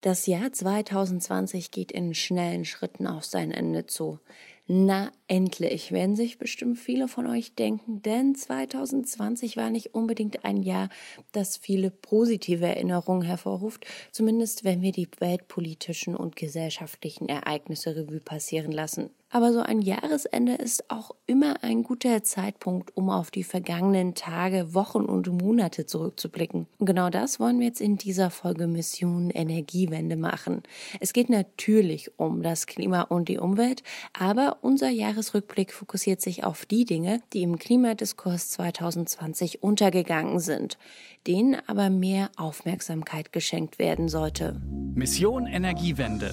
Das Jahr 2020 geht in schnellen Schritten auf sein Ende zu. Na, endlich, werden sich bestimmt viele von euch denken, denn 2020 war nicht unbedingt ein Jahr, das viele positive Erinnerungen hervorruft, zumindest wenn wir die weltpolitischen und gesellschaftlichen Ereignisse Revue passieren lassen. Aber so ein Jahresende ist auch immer ein guter Zeitpunkt, um auf die vergangenen Tage, Wochen und Monate zurückzublicken. Und genau das wollen wir jetzt in dieser Folge Mission Energiewende machen. Es geht natürlich um das Klima und die Umwelt, aber unser Jahresrückblick fokussiert sich auf die Dinge, die im Klimadiskurs 2020 untergegangen sind, denen aber mehr Aufmerksamkeit geschenkt werden sollte. Mission Energiewende.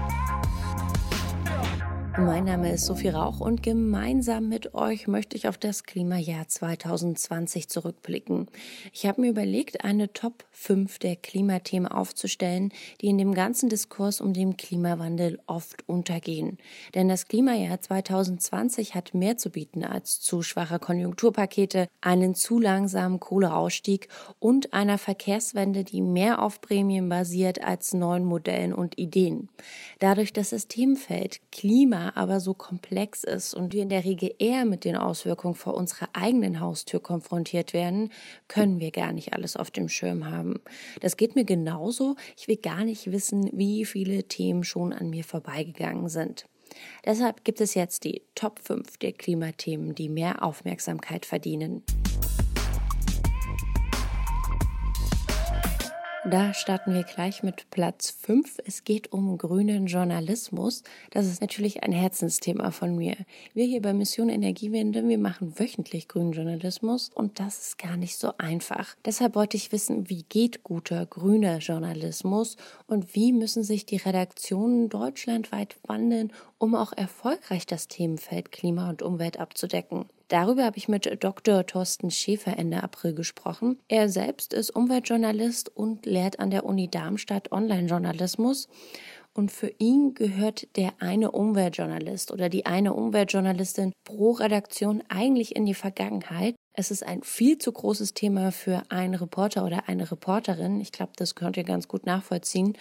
Mein Name ist Sophie Rauch und gemeinsam mit euch möchte ich auf das Klimajahr 2020 zurückblicken. Ich habe mir überlegt, eine Top 5 der Klimathemen aufzustellen, die in dem ganzen Diskurs um den Klimawandel oft untergehen. Denn das Klimajahr 2020 hat mehr zu bieten als zu schwache Konjunkturpakete, einen zu langsamen Kohleausstieg und einer Verkehrswende, die mehr auf Prämien basiert als neuen Modellen und Ideen. Dadurch das Systemfeld Klima aber so komplex ist und wir in der Regel eher mit den Auswirkungen vor unserer eigenen Haustür konfrontiert werden, können wir gar nicht alles auf dem Schirm haben. Das geht mir genauso. Ich will gar nicht wissen, wie viele Themen schon an mir vorbeigegangen sind. Deshalb gibt es jetzt die Top 5 der Klimathemen, die mehr Aufmerksamkeit verdienen. Da starten wir gleich mit Platz 5. Es geht um grünen Journalismus. Das ist natürlich ein Herzensthema von mir. Wir hier bei Mission Energiewende, wir machen wöchentlich grünen Journalismus und das ist gar nicht so einfach. Deshalb wollte ich wissen, wie geht guter grüner Journalismus und wie müssen sich die Redaktionen deutschlandweit wandeln, um auch erfolgreich das Themenfeld Klima und Umwelt abzudecken. Darüber habe ich mit Dr. Thorsten Schäfer Ende April gesprochen. Er selbst ist Umweltjournalist und lehrt an der Uni Darmstadt Online-Journalismus. Und für ihn gehört der eine Umweltjournalist oder die eine Umweltjournalistin pro Redaktion eigentlich in die Vergangenheit. Es ist ein viel zu großes Thema für einen Reporter oder eine Reporterin. Ich glaube, das könnt ihr ganz gut nachvollziehen.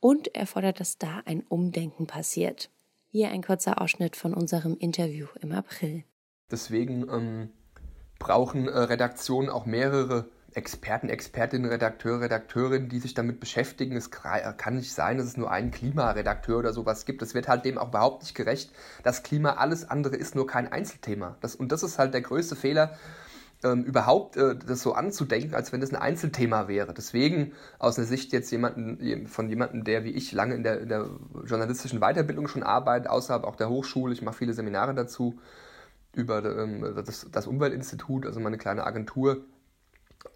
Und er fordert, dass da ein Umdenken passiert. Hier ein kurzer Ausschnitt von unserem Interview im April. Deswegen ähm, brauchen äh, Redaktionen auch mehrere Experten, Expertinnen, Redakteure, Redakteurinnen, die sich damit beschäftigen. Es kann nicht sein, dass es nur einen Klimaredakteur oder sowas gibt. Das wird halt dem auch überhaupt nicht gerecht. Das Klima, alles andere ist nur kein Einzelthema. Das, und das ist halt der größte Fehler, ähm, überhaupt äh, das so anzudenken, als wenn das ein Einzelthema wäre. Deswegen aus der Sicht jetzt jemanden, von jemandem, der wie ich lange in der, in der journalistischen Weiterbildung schon arbeitet, außerhalb auch der Hochschule, ich mache viele Seminare dazu, über ähm, das, das, Umweltinstitut, also meine kleine Agentur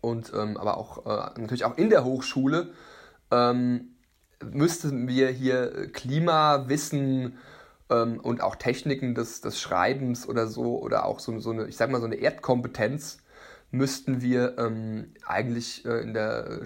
und ähm, aber auch äh, natürlich auch in der Hochschule ähm, müssten wir hier Klimawissen ähm, und auch Techniken des, des Schreibens oder so oder auch so, so eine, ich sag mal so eine Erdkompetenz müssten wir ähm, eigentlich äh, in der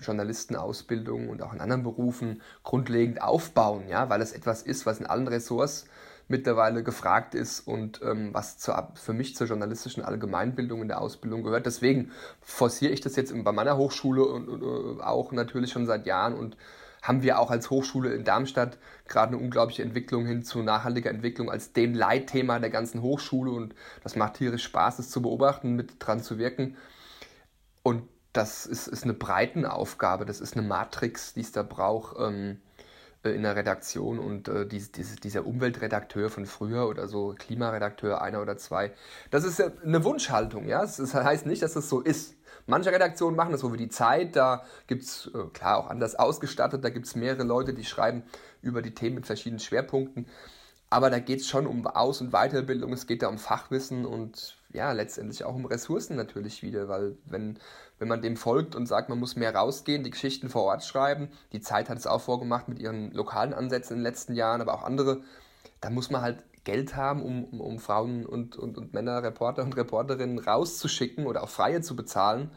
Journalistenausbildung und auch in anderen Berufen grundlegend aufbauen, ja, weil es etwas ist, was in allen Ressorts mittlerweile gefragt ist und ähm, was zu, für mich zur journalistischen Allgemeinbildung in der Ausbildung gehört. Deswegen forciere ich das jetzt bei meiner Hochschule und, und, auch natürlich schon seit Jahren und haben wir auch als Hochschule in Darmstadt gerade eine unglaubliche Entwicklung hin zu nachhaltiger Entwicklung als dem Leitthema der ganzen Hochschule und das macht tierisch Spaß, es zu beobachten, mit dran zu wirken. Und das ist, ist eine Breitenaufgabe, das ist eine Matrix, die es da braucht. Ähm, äh, in der Redaktion und äh, dies, dies, dieser Umweltredakteur von früher oder so Klimaredakteur einer oder zwei, das ist ja eine Wunschhaltung, ja. Das heißt nicht, dass das so ist. Manche Redaktionen machen das so wie die Zeit, da gibt es, äh, klar, auch anders ausgestattet, da gibt es mehrere Leute, die schreiben über die Themen mit verschiedenen Schwerpunkten. Aber da geht es schon um Aus- und Weiterbildung, es geht da um Fachwissen und ja, letztendlich auch um Ressourcen natürlich wieder, weil wenn, wenn man dem folgt und sagt, man muss mehr rausgehen, die Geschichten vor Ort schreiben, die Zeit hat es auch vorgemacht mit ihren lokalen Ansätzen in den letzten Jahren, aber auch andere, dann muss man halt Geld haben, um, um, um Frauen und, und, und Männer, Reporter und Reporterinnen rauszuschicken oder auch Freie zu bezahlen.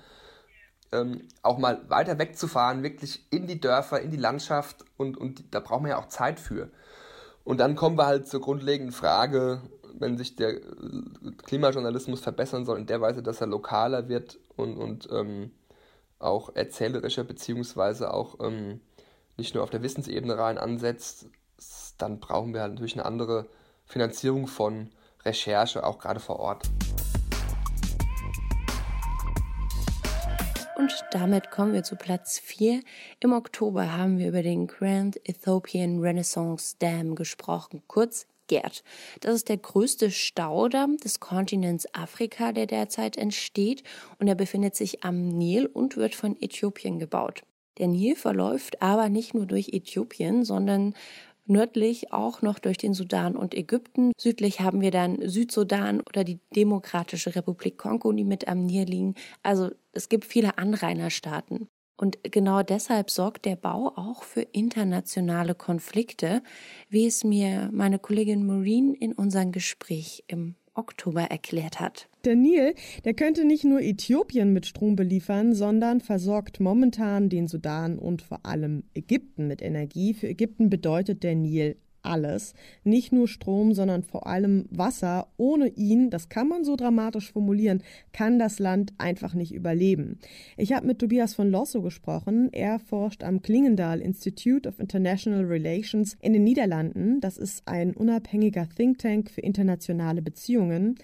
Ähm, auch mal weiter wegzufahren, wirklich in die Dörfer, in die Landschaft und, und da braucht man ja auch Zeit für. Und dann kommen wir halt zur grundlegenden Frage, wenn sich der äh, Klimajournalismus verbessern soll in der Weise, dass er lokaler wird und, und ähm, auch erzählerischer, beziehungsweise auch ähm, nicht nur auf der Wissensebene rein ansetzt, dann brauchen wir halt natürlich eine andere Finanzierung von Recherche, auch gerade vor Ort. Und damit kommen wir zu Platz 4. Im Oktober haben wir über den Grand Ethiopian Renaissance Dam gesprochen, kurz GERD. Das ist der größte Staudamm des Kontinents Afrika, der derzeit entsteht und er befindet sich am Nil und wird von Äthiopien gebaut. Der Nil verläuft aber nicht nur durch Äthiopien, sondern nördlich auch noch durch den Sudan und Ägypten. Südlich haben wir dann Südsudan oder die Demokratische Republik Kongo, die mit am Nil liegen. Also es gibt viele Anrainerstaaten. Und genau deshalb sorgt der Bau auch für internationale Konflikte, wie es mir meine Kollegin Maureen in unserem Gespräch im Oktober erklärt hat. Der Nil, der könnte nicht nur Äthiopien mit Strom beliefern, sondern versorgt momentan den Sudan und vor allem Ägypten mit Energie. Für Ägypten bedeutet der Nil alles. Nicht nur Strom, sondern vor allem Wasser. Ohne ihn, das kann man so dramatisch formulieren, kann das Land einfach nicht überleben. Ich habe mit Tobias von Losso gesprochen. Er forscht am Klingendal Institute of International Relations in den Niederlanden. Das ist ein unabhängiger Think Tank für internationale Beziehungen.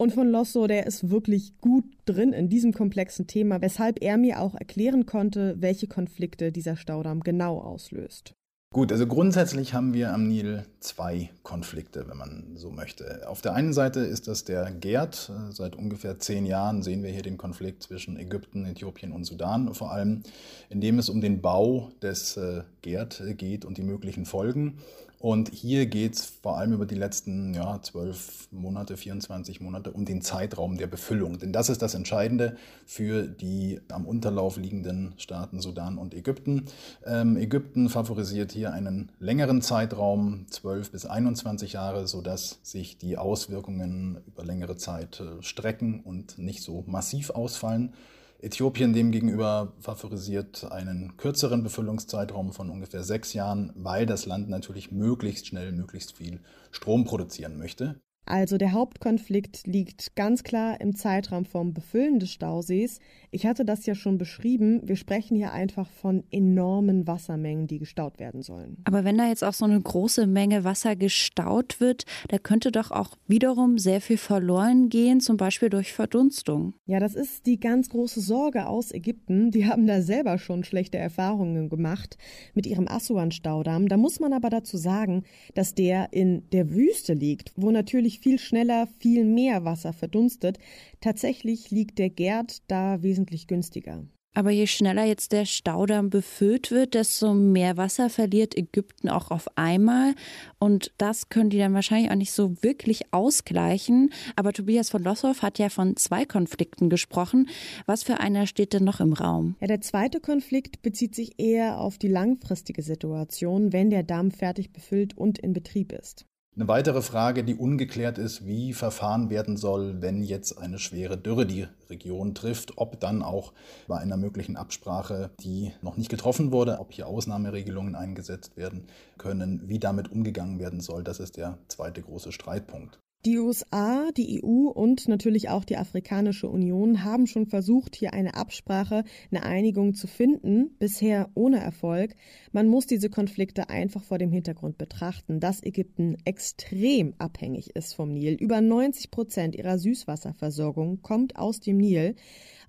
Und von Losso, der ist wirklich gut drin in diesem komplexen Thema, weshalb er mir auch erklären konnte, welche Konflikte dieser Staudamm genau auslöst. Gut, also grundsätzlich haben wir am Nil zwei Konflikte, wenn man so möchte. Auf der einen Seite ist das der Gerd. Seit ungefähr zehn Jahren sehen wir hier den Konflikt zwischen Ägypten, Äthiopien und Sudan, vor allem in dem es um den Bau des äh, Gerd geht und die möglichen Folgen. Und hier geht es vor allem über die letzten ja, 12 Monate, 24 Monate um den Zeitraum der Befüllung. Denn das ist das Entscheidende für die am Unterlauf liegenden Staaten Sudan und Ägypten. Ähm, Ägypten favorisiert hier einen längeren Zeitraum, 12 bis 21 Jahre, sodass sich die Auswirkungen über längere Zeit äh, strecken und nicht so massiv ausfallen. Äthiopien demgegenüber favorisiert einen kürzeren Befüllungszeitraum von ungefähr sechs Jahren, weil das Land natürlich möglichst schnell, möglichst viel Strom produzieren möchte. Also der Hauptkonflikt liegt ganz klar im Zeitraum vom Befüllen des Stausees. Ich hatte das ja schon beschrieben. Wir sprechen hier einfach von enormen Wassermengen, die gestaut werden sollen. Aber wenn da jetzt auch so eine große Menge Wasser gestaut wird, da könnte doch auch wiederum sehr viel verloren gehen, zum Beispiel durch Verdunstung. Ja, das ist die ganz große Sorge aus Ägypten. Die haben da selber schon schlechte Erfahrungen gemacht mit ihrem Assuan-Staudamm. Da muss man aber dazu sagen, dass der in der Wüste liegt, wo natürlich viel schneller, viel mehr Wasser verdunstet. Tatsächlich liegt der Gerd da wesentlich günstiger. Aber je schneller jetzt der Staudamm befüllt wird, desto mehr Wasser verliert Ägypten auch auf einmal. Und das können die dann wahrscheinlich auch nicht so wirklich ausgleichen. Aber Tobias von Lossow hat ja von zwei Konflikten gesprochen. Was für einer steht denn noch im Raum? Ja, der zweite Konflikt bezieht sich eher auf die langfristige Situation, wenn der Damm fertig befüllt und in Betrieb ist. Eine weitere Frage, die ungeklärt ist, wie verfahren werden soll, wenn jetzt eine schwere Dürre die Region trifft, ob dann auch bei einer möglichen Absprache, die noch nicht getroffen wurde, ob hier Ausnahmeregelungen eingesetzt werden können, wie damit umgegangen werden soll. Das ist der zweite große Streitpunkt. Die USA, die EU und natürlich auch die Afrikanische Union haben schon versucht, hier eine Absprache, eine Einigung zu finden, bisher ohne Erfolg. Man muss diese Konflikte einfach vor dem Hintergrund betrachten, dass Ägypten extrem abhängig ist vom Nil. Über 90 Prozent ihrer Süßwasserversorgung kommt aus dem Nil.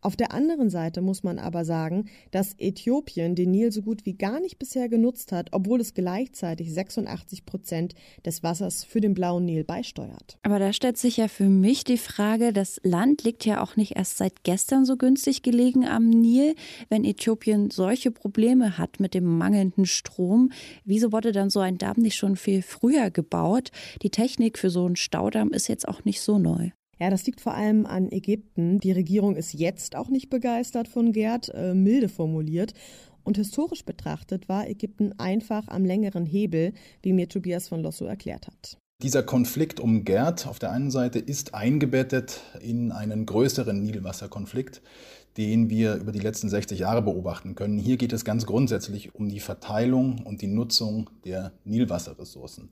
Auf der anderen Seite muss man aber sagen, dass Äthiopien den Nil so gut wie gar nicht bisher genutzt hat, obwohl es gleichzeitig 86 Prozent des Wassers für den blauen Nil beisteuert. Aber da stellt sich ja für mich die Frage, das Land liegt ja auch nicht erst seit gestern so günstig gelegen am Nil. Wenn Äthiopien solche Probleme hat mit dem mangelnden Strom, wieso wurde dann so ein Damm nicht schon viel früher gebaut? Die Technik für so einen Staudamm ist jetzt auch nicht so neu. Ja, das liegt vor allem an Ägypten. Die Regierung ist jetzt auch nicht begeistert von Gerd, äh, milde formuliert. Und historisch betrachtet war Ägypten einfach am längeren Hebel, wie mir Tobias von Losso erklärt hat. Dieser Konflikt um Gerd auf der einen Seite ist eingebettet in einen größeren Nilwasserkonflikt, den wir über die letzten 60 Jahre beobachten können. Hier geht es ganz grundsätzlich um die Verteilung und die Nutzung der Nilwasserressourcen.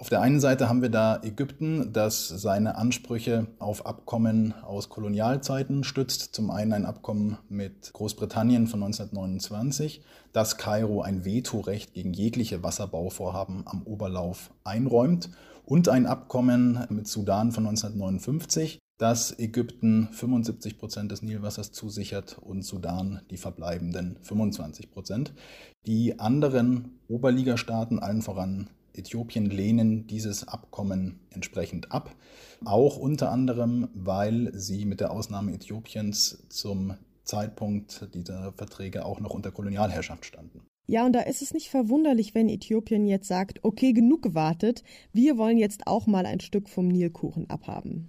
Auf der einen Seite haben wir da Ägypten, das seine Ansprüche auf Abkommen aus Kolonialzeiten stützt. Zum einen ein Abkommen mit Großbritannien von 1929, das Kairo ein Vetorecht gegen jegliche Wasserbauvorhaben am Oberlauf einräumt und ein Abkommen mit Sudan von 1959, das Ägypten 75 Prozent des Nilwassers zusichert und Sudan die verbleibenden 25 Prozent. Die anderen Oberligastaaten, allen voran Äthiopien lehnen dieses Abkommen entsprechend ab, auch unter anderem, weil sie mit der Ausnahme Äthiopiens zum Zeitpunkt dieser Verträge auch noch unter Kolonialherrschaft standen. Ja, und da ist es nicht verwunderlich, wenn Äthiopien jetzt sagt, okay, genug gewartet, wir wollen jetzt auch mal ein Stück vom Nilkuchen abhaben.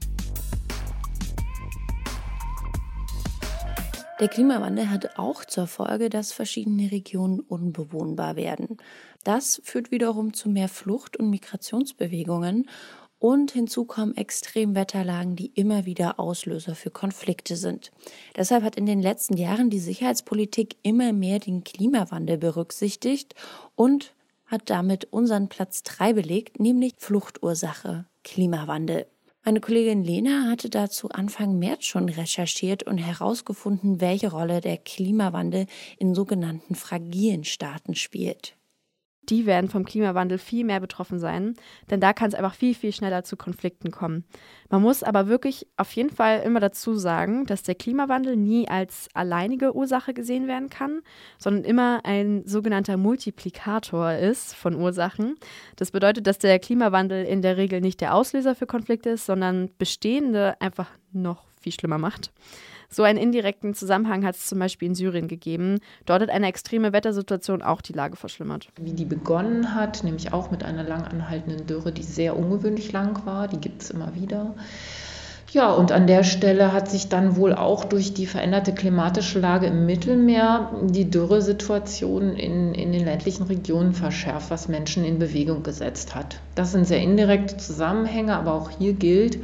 Der Klimawandel hat auch zur Folge, dass verschiedene Regionen unbewohnbar werden. Das führt wiederum zu mehr Flucht- und Migrationsbewegungen und hinzu kommen Extremwetterlagen, die immer wieder Auslöser für Konflikte sind. Deshalb hat in den letzten Jahren die Sicherheitspolitik immer mehr den Klimawandel berücksichtigt und hat damit unseren Platz drei belegt, nämlich Fluchtursache Klimawandel. Meine Kollegin Lena hatte dazu Anfang März schon recherchiert und herausgefunden, welche Rolle der Klimawandel in sogenannten fragilen Staaten spielt die werden vom Klimawandel viel mehr betroffen sein, denn da kann es einfach viel, viel schneller zu Konflikten kommen. Man muss aber wirklich auf jeden Fall immer dazu sagen, dass der Klimawandel nie als alleinige Ursache gesehen werden kann, sondern immer ein sogenannter Multiplikator ist von Ursachen. Das bedeutet, dass der Klimawandel in der Regel nicht der Auslöser für Konflikte ist, sondern bestehende einfach noch viel schlimmer macht. So einen indirekten Zusammenhang hat es zum Beispiel in Syrien gegeben. Dort hat eine extreme Wettersituation auch die Lage verschlimmert. Wie die begonnen hat, nämlich auch mit einer lang anhaltenden Dürre, die sehr ungewöhnlich lang war, die gibt es immer wieder. Ja, und an der Stelle hat sich dann wohl auch durch die veränderte klimatische Lage im Mittelmeer die Dürresituation in, in den ländlichen Regionen verschärft, was Menschen in Bewegung gesetzt hat. Das sind sehr indirekte Zusammenhänge, aber auch hier gilt,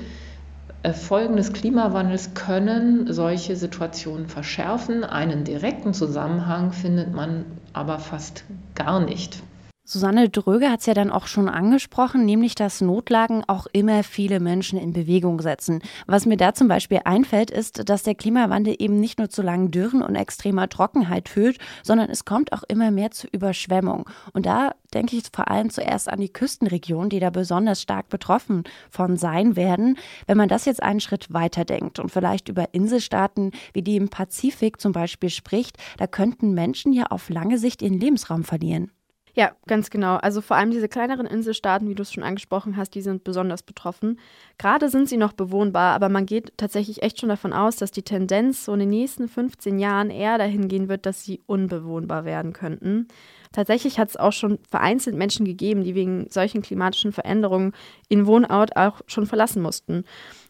Folgen des Klimawandels können solche Situationen verschärfen. Einen direkten Zusammenhang findet man aber fast gar nicht. Susanne Dröge hat es ja dann auch schon angesprochen, nämlich dass Notlagen auch immer viele Menschen in Bewegung setzen. Was mir da zum Beispiel einfällt, ist, dass der Klimawandel eben nicht nur zu langen Dürren und extremer Trockenheit führt, sondern es kommt auch immer mehr zu Überschwemmung. Und da denke ich vor allem zuerst an die Küstenregionen, die da besonders stark betroffen von sein werden. Wenn man das jetzt einen Schritt weiter denkt und vielleicht über Inselstaaten wie die im Pazifik zum Beispiel spricht, da könnten Menschen ja auf lange Sicht ihren Lebensraum verlieren. Ja, ganz genau. Also vor allem diese kleineren Inselstaaten, wie du es schon angesprochen hast, die sind besonders betroffen. Gerade sind sie noch bewohnbar, aber man geht tatsächlich echt schon davon aus, dass die Tendenz so in den nächsten 15 Jahren eher dahin gehen wird, dass sie unbewohnbar werden könnten. Tatsächlich hat es auch schon vereinzelt Menschen gegeben, die wegen solchen klimatischen Veränderungen ihren Wohnort auch schon verlassen mussten.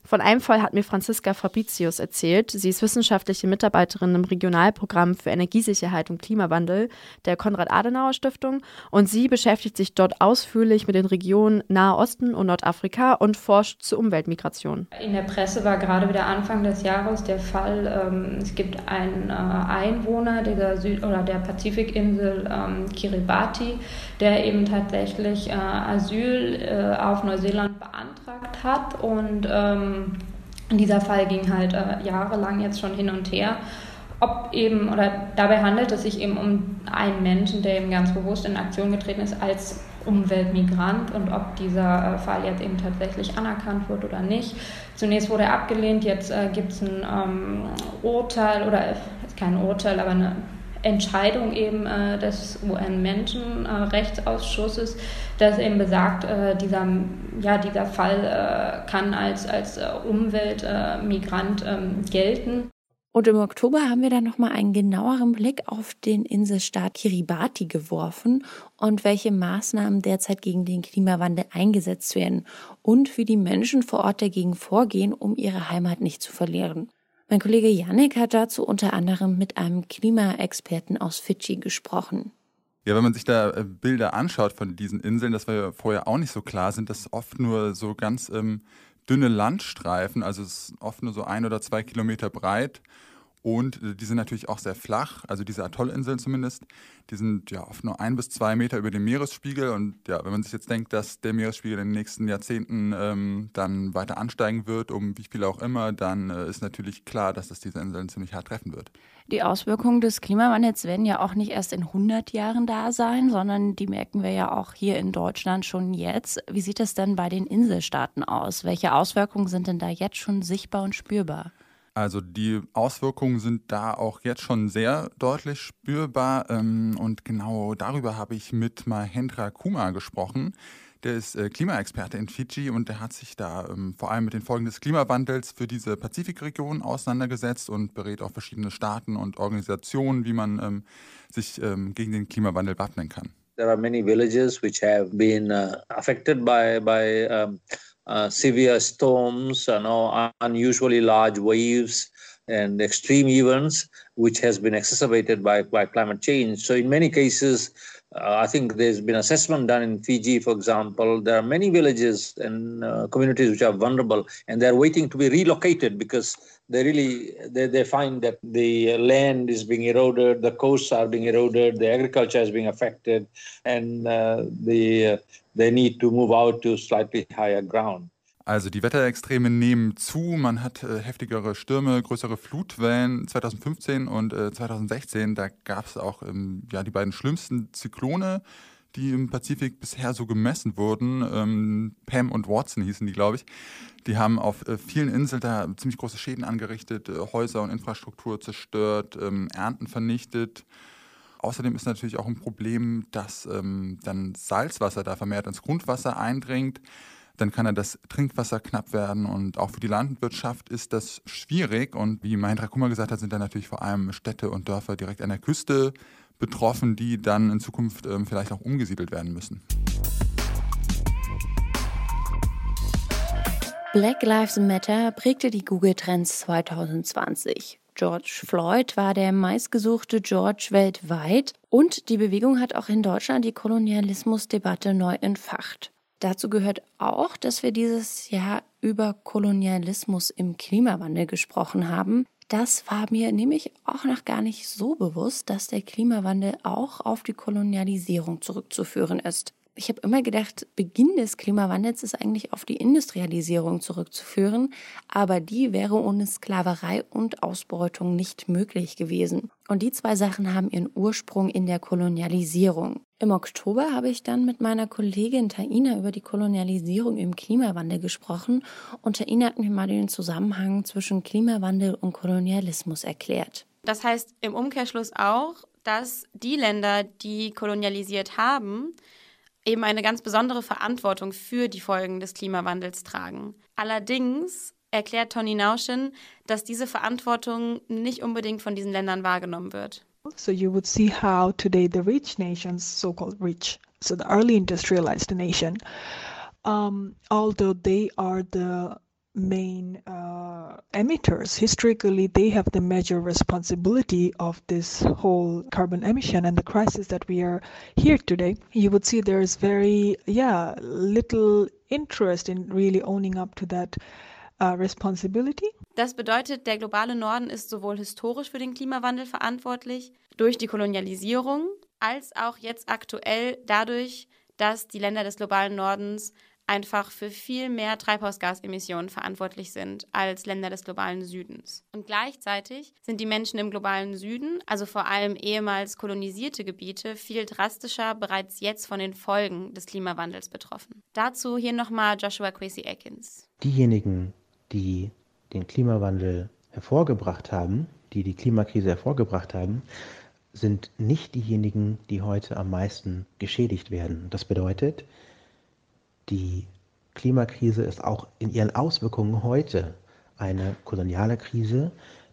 Von einem Fall hat mir Franziska Fabricius erzählt. Sie ist wissenschaftliche Mitarbeiterin im Regionalprogramm für Energiesicherheit und Klimawandel der Konrad-Adenauer-Stiftung und sie beschäftigt sich dort ausführlich mit den Regionen Nahe Osten und Nordafrika und forscht zur Umweltmigration. In der Presse war gerade wieder Anfang des Jahres der Fall, ähm, es gibt einen äh, Einwohner dieser Süd- oder der Pazifikinsel ähm, Kiribati, der eben tatsächlich äh, Asyl äh, auf Neuseeland beantragt hat und ähm, dieser Fall ging halt äh, jahrelang jetzt schon hin und her. Ob eben, oder dabei handelt es sich eben um einen Menschen, der eben ganz bewusst in Aktion getreten ist als Umweltmigrant und ob dieser äh, Fall jetzt eben tatsächlich anerkannt wird oder nicht. Zunächst wurde er abgelehnt, jetzt äh, gibt es ein ähm, Urteil oder äh, kein Urteil, aber eine Entscheidung eben äh, des UN-Menschenrechtsausschusses, äh, das eben besagt, äh, dieser, ja, dieser Fall äh, kann als, als äh, Umweltmigrant ähm, gelten. Und im Oktober haben wir dann nochmal einen genaueren Blick auf den Inselstaat Kiribati geworfen und welche Maßnahmen derzeit gegen den Klimawandel eingesetzt werden und wie die Menschen vor Ort dagegen vorgehen, um ihre Heimat nicht zu verlieren. Mein Kollege Yannick hat dazu unter anderem mit einem Klimaexperten aus Fidschi gesprochen. Ja, wenn man sich da äh, Bilder anschaut von diesen Inseln, das war ja vorher auch nicht so klar, sind das oft nur so ganz ähm, dünne Landstreifen, also es ist oft nur so ein oder zwei Kilometer breit Und die sind natürlich auch sehr flach, also diese Atollinseln zumindest, die sind ja oft nur ein bis zwei Meter über dem Meeresspiegel. Und ja, wenn man sich jetzt denkt, dass der Meeresspiegel in den nächsten Jahrzehnten ähm, dann weiter ansteigen wird, um wie viel auch immer, dann äh, ist natürlich klar, dass das diese Inseln ziemlich hart treffen wird. Die Auswirkungen des Klimawandels werden ja auch nicht erst in 100 Jahren da sein, sondern die merken wir ja auch hier in Deutschland schon jetzt. Wie sieht es denn bei den Inselstaaten aus? Welche Auswirkungen sind denn da jetzt schon sichtbar und spürbar? Also die Auswirkungen sind da auch jetzt schon sehr deutlich spürbar. Ähm, und genau darüber habe ich mit Mahendra Kuma gesprochen. Der ist äh, Klimaexperte in Fidschi und der hat sich da ähm, vor allem mit den Folgen des Klimawandels für diese Pazifikregion auseinandergesetzt und berät auch verschiedene Staaten und Organisationen, wie man ähm, sich gegen den Klimawandel wappnen kann. There are many villages which have been uh, affected by by um Uh, severe storms, you know, unusually large waves, and extreme events, which has been exacerbated by, by climate change. So, in many cases, uh, I think there's been assessment done in Fiji, for example. There are many villages and uh, communities which are vulnerable, and they're waiting to be relocated because they really they, they find that the land is being eroded, the coasts are being eroded, the agriculture is being affected, and uh, the uh, they need to move out to slightly higher ground. Also die Wetterextreme nehmen zu, man hat äh, heftigere Stürme, größere Flutwellen 2015 und äh, 2016. Da gab es auch ähm, ja, die beiden schlimmsten Zyklone, die im Pazifik bisher so gemessen wurden. Ähm, Pam und Watson hießen die, glaube ich. Die haben auf äh, vielen Inseln da ziemlich große Schäden angerichtet, äh, Häuser und Infrastruktur zerstört, ähm, Ernten vernichtet. Außerdem ist natürlich auch ein Problem, dass ähm, dann Salzwasser da vermehrt ins Grundwasser eindringt. Dann kann ja das Trinkwasser knapp werden und auch für die Landwirtschaft ist das schwierig. Und wie Mahendra Kummer gesagt hat, sind da natürlich vor allem Städte und Dörfer direkt an der Küste betroffen, die dann in Zukunft ähm, vielleicht auch umgesiedelt werden müssen. Black Lives Matter prägte die Google-Trends 2020. George Floyd war der meistgesuchte George weltweit und die Bewegung hat auch in Deutschland die Kolonialismusdebatte neu entfacht. Dazu gehört auch, dass wir dieses Jahr über Kolonialismus im Klimawandel gesprochen haben. Das war mir nämlich auch noch gar nicht so bewusst, dass der Klimawandel auch auf die Kolonialisierung zurückzuführen ist ich habe immer gedacht, Beginn des Klimawandels ist eigentlich auf die Industrialisierung zurückzuführen, aber die wäre ohne Sklaverei und Ausbeutung nicht möglich gewesen. Und die zwei Sachen haben ihren Ursprung in der Kolonialisierung. Im Oktober habe ich dann mit meiner Kollegin Taina über die Kolonialisierung im Klimawandel gesprochen und Taina hat mir mal den Zusammenhang zwischen Klimawandel und Kolonialismus erklärt. Das heißt im Umkehrschluss auch, dass die Länder, die kolonialisiert haben, eben eine ganz besondere Verantwortung für die Folgen des Klimawandels tragen. Allerdings erklärt Tony Nauschen, dass diese Verantwortung nicht unbedingt von diesen Ländern wahrgenommen wird. So you would see how today the rich nations, so-called rich, so the early industrialized nation, um, although they are the main uh, emitters. Historically, they have the major responsibility of this whole carbon emission and the crisis that we are here today. You would see there's very, yeah, little interest in really owning up to that uh, responsibility. Das bedeutet, der globale Norden ist sowohl historisch für den Klimawandel verantwortlich durch die Kolonialisierung, als auch jetzt aktuell dadurch, dass die Länder des globalen Nordens einfach für viel mehr Treibhausgasemissionen verantwortlich sind als Länder des globalen Südens. Und gleichzeitig sind die Menschen im globalen Süden, also vor allem ehemals kolonisierte Gebiete, viel drastischer bereits jetzt von den Folgen des Klimawandels betroffen. Dazu hier nochmal Joshua Quasi Atkins. Diejenigen, die den Klimawandel hervorgebracht haben, die die Klimakrise hervorgebracht haben, sind nicht diejenigen, die heute am meisten geschädigt werden. Das bedeutet, die Klimakrise ist auch in ihren Auswirkungen heute eine koloniale Krise.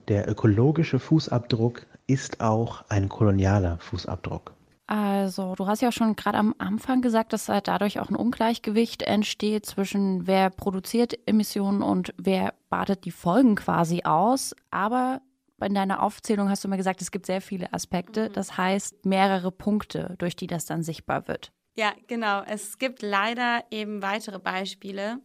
Der ökologische Fußabdruck ist auch ein kolonialer Fußabdruck. Also, du hast ja schon gerade am Anfang gesagt, dass halt dadurch auch ein Ungleichgewicht entsteht zwischen wer produziert Emissionen und wer badet die Folgen quasi aus. Aber in deiner Aufzählung hast du mir gesagt, es gibt sehr viele Aspekte. Das heißt, mehrere Punkte, durch die das dann sichtbar wird. Ja, genau. Es gibt leider eben weitere Beispiele,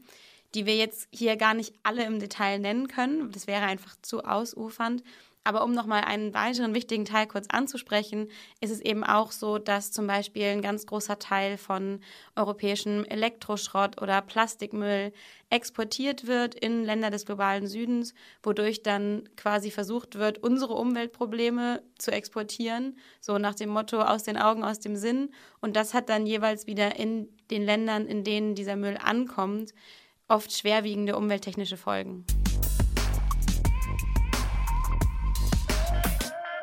die wir jetzt hier gar nicht alle im Detail nennen können. Das wäre einfach zu ausufernd. Aber um nochmal einen weiteren wichtigen Teil kurz anzusprechen, ist es eben auch so, dass zum Beispiel ein ganz großer Teil von europäischem Elektroschrott oder Plastikmüll exportiert wird in Länder des globalen Südens, wodurch dann quasi versucht wird, unsere Umweltprobleme zu exportieren, so nach dem Motto aus den Augen, aus dem Sinn. Und das hat dann jeweils wieder in den Ländern, in denen dieser Müll ankommt, oft schwerwiegende umwelttechnische Folgen.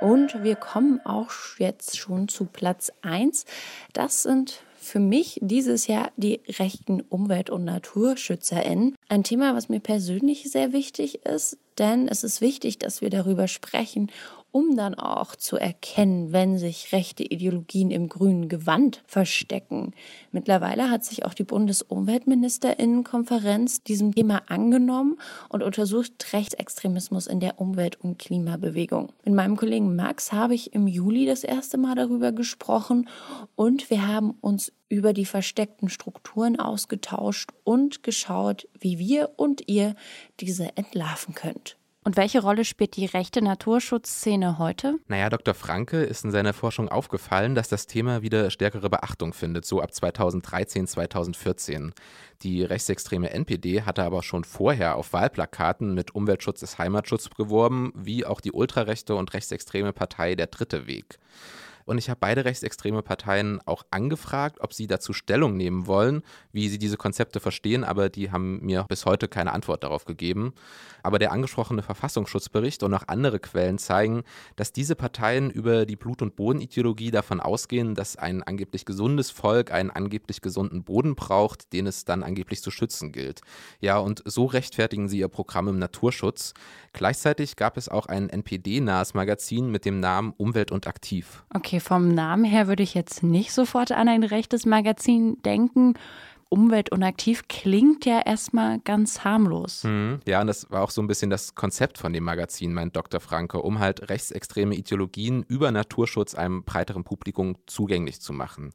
Und wir kommen auch jetzt schon zu Platz 1. Das sind für mich dieses Jahr die rechten Umwelt- und NaturschützerInnen. Ein Thema, was mir persönlich sehr wichtig ist, denn es ist wichtig, dass wir darüber sprechen um dann auch zu erkennen, wenn sich rechte Ideologien im grünen Gewand verstecken. Mittlerweile hat sich auch die Bundesumweltministerinnenkonferenz diesem Thema angenommen und untersucht Rechtsextremismus in der Umwelt- und Klimabewegung. Mit meinem Kollegen Max habe ich im Juli das erste Mal darüber gesprochen und wir haben uns über die versteckten Strukturen ausgetauscht und geschaut, wie wir und ihr diese entlarven könnt. Und welche Rolle spielt die rechte Naturschutzszene heute? Naja, Dr. Franke ist in seiner Forschung aufgefallen, dass das Thema wieder stärkere Beachtung findet, so ab 2013, 2014. Die rechtsextreme NPD hatte aber schon vorher auf Wahlplakaten mit Umweltschutz ist Heimatschutz geworben, wie auch die ultrarechte und rechtsextreme Partei Der Dritte Weg. Und ich habe beide rechtsextreme Parteien auch angefragt, ob sie dazu Stellung nehmen wollen, wie sie diese Konzepte verstehen, aber die haben mir bis heute keine Antwort darauf gegeben. Aber der angesprochene Verfassungsschutzbericht und auch andere Quellen zeigen, dass diese Parteien über die Blut- und Bodenideologie davon ausgehen, dass ein angeblich gesundes Volk einen angeblich gesunden Boden braucht, den es dann angeblich zu schützen gilt. Ja, und so rechtfertigen sie ihr Programm im Naturschutz. Gleichzeitig gab es auch ein NPD-nahes Magazin mit dem Namen Umwelt und Aktiv. Okay, vom Namen her würde ich jetzt nicht sofort an ein rechtes Magazin denken. Umwelt und aktiv klingt ja erstmal ganz harmlos. Mhm. Ja, und das war auch so ein bisschen das Konzept von dem Magazin, meint Dr. Franke, um halt rechtsextreme Ideologien über Naturschutz einem breiteren Publikum zugänglich zu machen.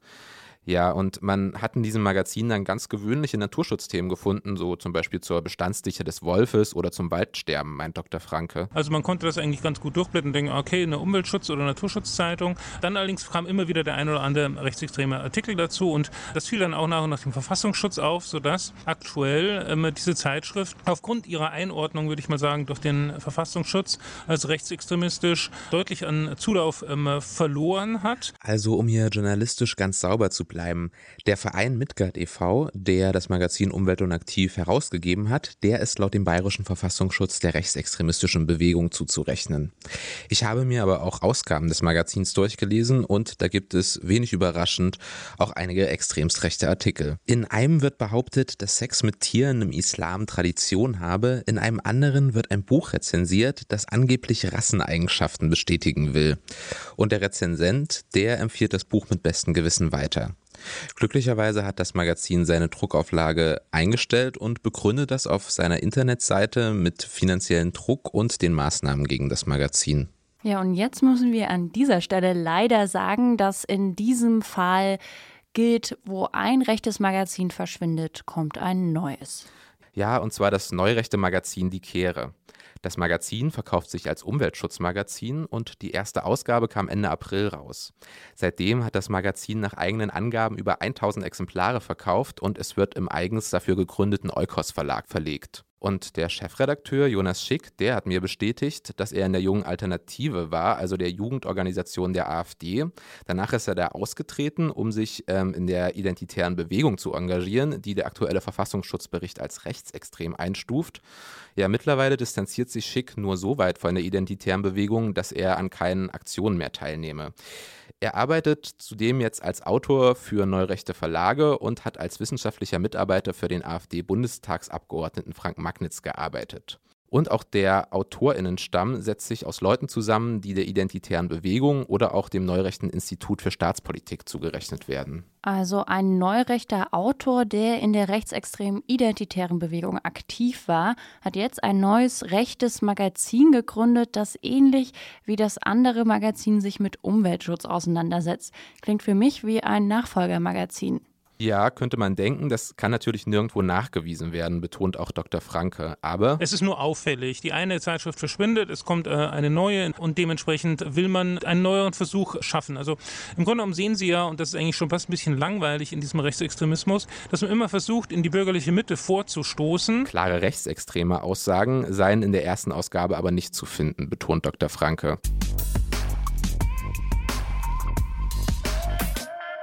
Ja, und man hat in diesem Magazin dann ganz gewöhnliche Naturschutzthemen gefunden, so zum Beispiel zur Bestandsdichte des Wolfes oder zum Waldsterben, meint Dr. Franke. Also man konnte das eigentlich ganz gut durchblättern und denken, okay, eine Umweltschutz- oder Naturschutzzeitung. Dann allerdings kam immer wieder der ein oder andere rechtsextreme Artikel dazu und das fiel dann auch nach und nach dem Verfassungsschutz auf, sodass aktuell ähm, diese Zeitschrift aufgrund ihrer Einordnung, würde ich mal sagen, durch den Verfassungsschutz als rechtsextremistisch deutlich an Zulauf ähm, verloren hat. Also um hier journalistisch ganz sauber zu bleiben. Der Verein Midgard e.V., der das Magazin Umwelt und Aktiv herausgegeben hat, der ist laut dem bayerischen Verfassungsschutz der rechtsextremistischen Bewegung zuzurechnen. Ich habe mir aber auch Ausgaben des Magazins durchgelesen und da gibt es wenig überraschend auch einige extremst rechte Artikel. In einem wird behauptet, dass Sex mit Tieren im Islam Tradition habe, in einem anderen wird ein Buch rezensiert, das angeblich Rasseneigenschaften bestätigen will. Und der Rezensent, der empfiehlt das Buch mit bestem Gewissen weiter. Glücklicherweise hat das Magazin seine Druckauflage eingestellt und begründet das auf seiner Internetseite mit finanziellen Druck und den Maßnahmen gegen das Magazin. Ja, und jetzt müssen wir an dieser Stelle leider sagen, dass in diesem Fall gilt, wo ein rechtes Magazin verschwindet, kommt ein neues. Ja, und zwar das neurechte Magazin Die Kehre. Das Magazin verkauft sich als Umweltschutzmagazin und die erste Ausgabe kam Ende April raus. Seitdem hat das Magazin nach eigenen Angaben über 1000 Exemplare verkauft und es wird im eigens dafür gegründeten Eukos Verlag verlegt. Und der Chefredakteur Jonas Schick, der hat mir bestätigt, dass er in der jungen Alternative war, also der Jugendorganisation der AfD. Danach ist er da ausgetreten, um sich ähm, in der identitären Bewegung zu engagieren, die der aktuelle Verfassungsschutzbericht als rechtsextrem einstuft. Ja, mittlerweile distanziert sich Schick nur so weit von der identitären Bewegung, dass er an keinen Aktionen mehr teilnehme. Er arbeitet zudem jetzt als Autor für neurechte Verlage und hat als wissenschaftlicher Mitarbeiter für den AfD-Bundestagsabgeordneten Frank Magnitz gearbeitet. Und auch der Autorinnenstamm setzt sich aus Leuten zusammen, die der identitären Bewegung oder auch dem Neurechten Institut für Staatspolitik zugerechnet werden. Also ein neurechter Autor, der in der rechtsextremen identitären Bewegung aktiv war, hat jetzt ein neues rechtes Magazin gegründet, das ähnlich wie das andere Magazin sich mit Umweltschutz auseinandersetzt. Klingt für mich wie ein Nachfolgermagazin. Ja, könnte man denken. Das kann natürlich nirgendwo nachgewiesen werden, betont auch Dr. Franke. Aber es ist nur auffällig. Die eine Zeitschrift verschwindet, es kommt äh, eine neue und dementsprechend will man einen neueren Versuch schaffen. Also im Grunde genommen sehen Sie ja, und das ist eigentlich schon fast ein bisschen langweilig in diesem Rechtsextremismus, dass man immer versucht, in die bürgerliche Mitte vorzustoßen. Klare rechtsextreme Aussagen seien in der ersten Ausgabe aber nicht zu finden, betont Dr. Franke.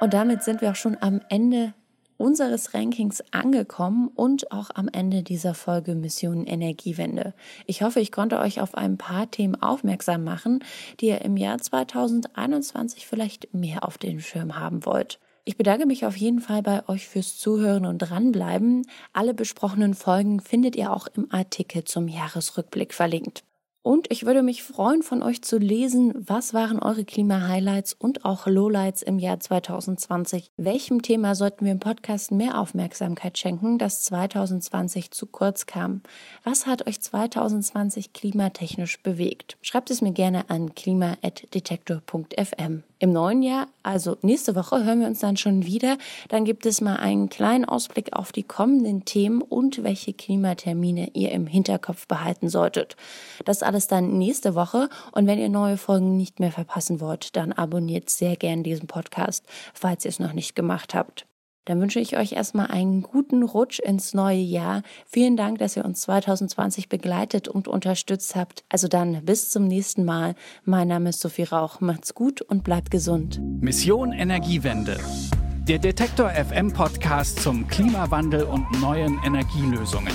Und damit sind wir auch schon am Ende unseres Rankings angekommen und auch am Ende dieser Folge Mission Energiewende. Ich hoffe, ich konnte euch auf ein paar Themen aufmerksam machen, die ihr im Jahr 2021 vielleicht mehr auf den Schirm haben wollt. Ich bedanke mich auf jeden Fall bei euch fürs Zuhören und dranbleiben. Alle besprochenen Folgen findet ihr auch im Artikel zum Jahresrückblick verlinkt. Und ich würde mich freuen, von euch zu lesen, was waren eure Klima-Highlights und auch Lowlights im Jahr 2020? Welchem Thema sollten wir im Podcast mehr Aufmerksamkeit schenken, das 2020 zu kurz kam? Was hat euch 2020 klimatechnisch bewegt? Schreibt es mir gerne an klima.detektor.fm. Im neuen Jahr, also nächste Woche, hören wir uns dann schon wieder. Dann gibt es mal einen kleinen Ausblick auf die kommenden Themen und welche Klimatermine ihr im Hinterkopf behalten solltet. Das alles dann nächste Woche. Und wenn ihr neue Folgen nicht mehr verpassen wollt, dann abonniert sehr gern diesen Podcast, falls ihr es noch nicht gemacht habt. Dann wünsche ich euch erstmal einen guten Rutsch ins neue Jahr. Vielen Dank, dass ihr uns 2020 begleitet und unterstützt habt. Also dann bis zum nächsten Mal. Mein Name ist Sophie Rauch. Macht's gut und bleibt gesund. Mission Energiewende. Der Detektor FM Podcast zum Klimawandel und neuen Energielösungen.